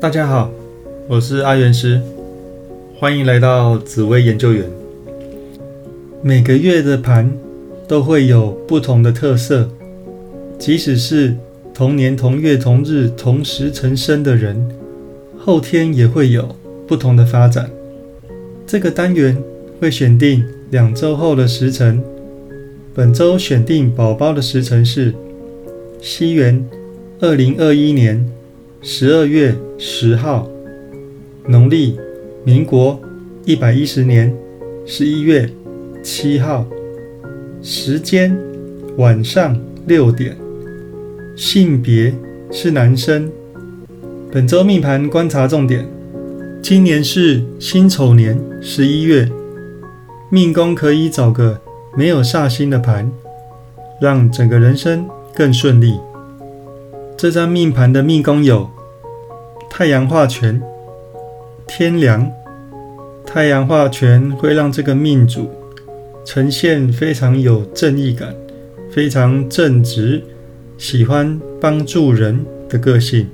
大家好，我是阿元师，欢迎来到紫薇研究员。每个月的盘都会有不同的特色，即使是同年同月同日同时成生的人，后天也会有不同的发展。这个单元会选定两周后的时辰，本周选定宝宝的时辰是西元二零二一年。十二月十号，农历民国一百一十年十一月七号，时间晚上六点，性别是男生。本周命盘观察重点：今年是辛丑年十一月，命宫可以找个没有煞星的盘，让整个人生更顺利。这张命盘的命宫有太阳化权、天梁。太阳化权会让这个命主呈现非常有正义感、非常正直、喜欢帮助人的个性。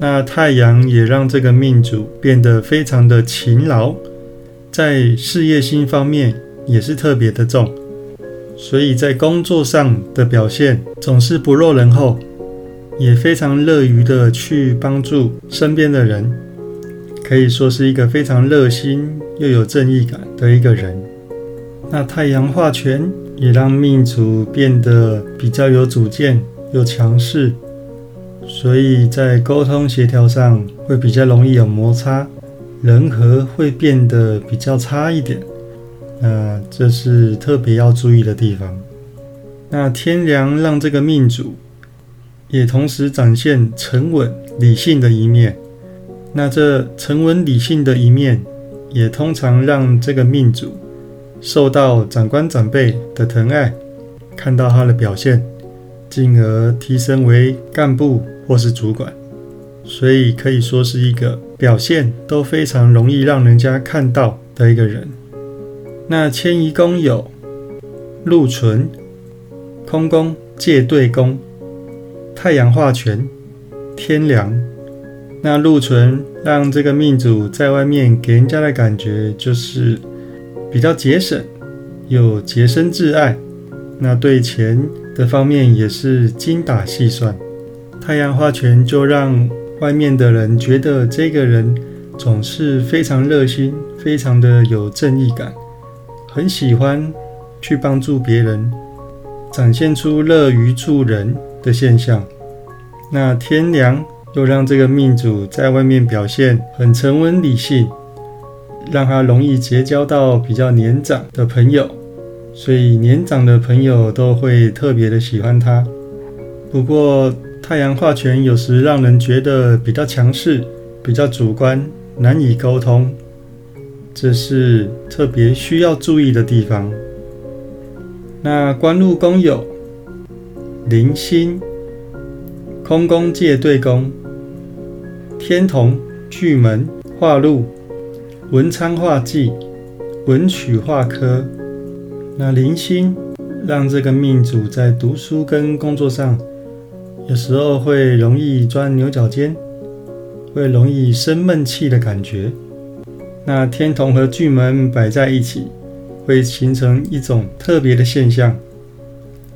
那太阳也让这个命主变得非常的勤劳，在事业心方面也是特别的重，所以在工作上的表现总是不落人后。也非常乐于的去帮助身边的人，可以说是一个非常热心又有正义感的一个人。那太阳化权也让命主变得比较有主见、又强势，所以在沟通协调上会比较容易有摩擦，人和会变得比较差一点。那这是特别要注意的地方。那天梁让这个命主。也同时展现沉稳理性的一面。那这沉稳理性的一面，也通常让这个命主受到长官长辈的疼爱，看到他的表现，进而提升为干部或是主管。所以可以说是一个表现都非常容易让人家看到的一个人。那迁移宫有禄存、空宫、借对宫。太阳化权，天梁，那禄存让这个命主在外面给人家的感觉就是比较节省，有洁身自爱。那对钱的方面也是精打细算。太阳化权就让外面的人觉得这个人总是非常热心，非常的有正义感，很喜欢去帮助别人，展现出乐于助人的现象。那天梁又让这个命主在外面表现很沉稳理性，让他容易结交到比较年长的朋友，所以年长的朋友都会特别的喜欢他。不过太阳化权有时让人觉得比较强势、比较主观，难以沟通，这是特别需要注意的地方。那官禄宫有灵星。空宫借对宫，天同巨门化禄，文昌化忌，文曲化科。那灵星让这个命主在读书跟工作上，有时候会容易钻牛角尖，会容易生闷气的感觉。那天同和巨门摆在一起，会形成一种特别的现象。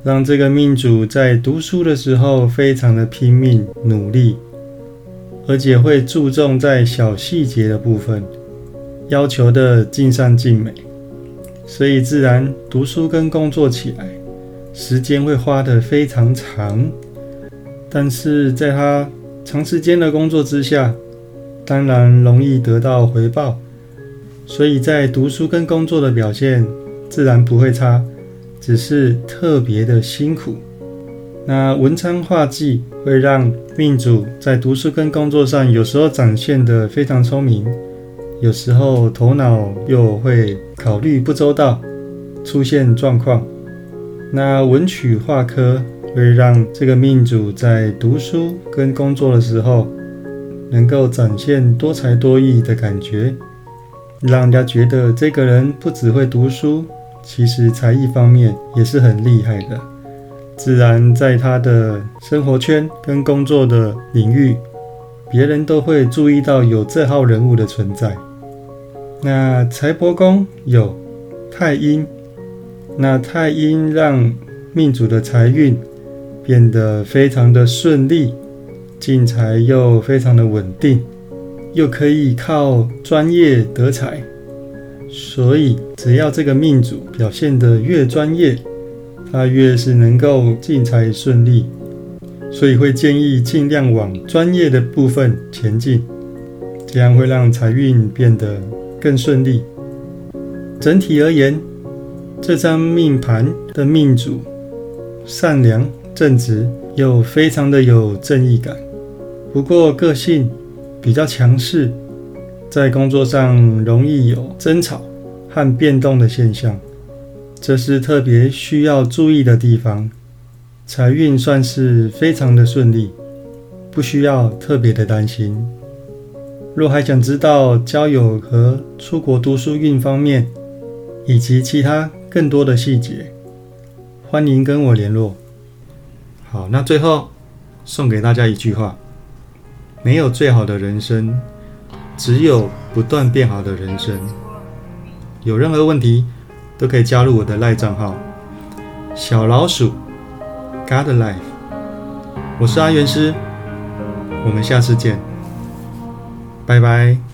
让这个命主在读书的时候非常的拼命努力，而且会注重在小细节的部分，要求的尽善尽美，所以自然读书跟工作起来，时间会花得非常长。但是在他长时间的工作之下，当然容易得到回报，所以在读书跟工作的表现自然不会差。只是特别的辛苦。那文昌化忌会让命主在读书跟工作上，有时候展现的非常聪明，有时候头脑又会考虑不周到，出现状况。那文曲化科会让这个命主在读书跟工作的时候，能够展现多才多艺的感觉，让人家觉得这个人不只会读书。其实才艺方面也是很厉害的，自然在他的生活圈跟工作的领域，别人都会注意到有这号人物的存在。那财帛宫有太阴，那太阴让命主的财运变得非常的顺利，进财又非常的稳定，又可以靠专业得财。所以，只要这个命主表现得越专业，他越是能够进财顺利。所以会建议尽量往专业的部分前进，这样会让财运变得更顺利。整体而言，这张命盘的命主善良正直，又非常的有正义感。不过个性比较强势，在工作上容易有争吵和变动的现象，这是特别需要注意的地方。财运算是非常的顺利，不需要特别的担心。若还想知道交友和出国读书运方面，以及其他更多的细节，欢迎跟我联络。好，那最后送给大家一句话：没有最好的人生，只有不断变好的人生。有任何问题都可以加入我的赖账号小老鼠。God Life，我是阿元师，我们下次见，拜拜。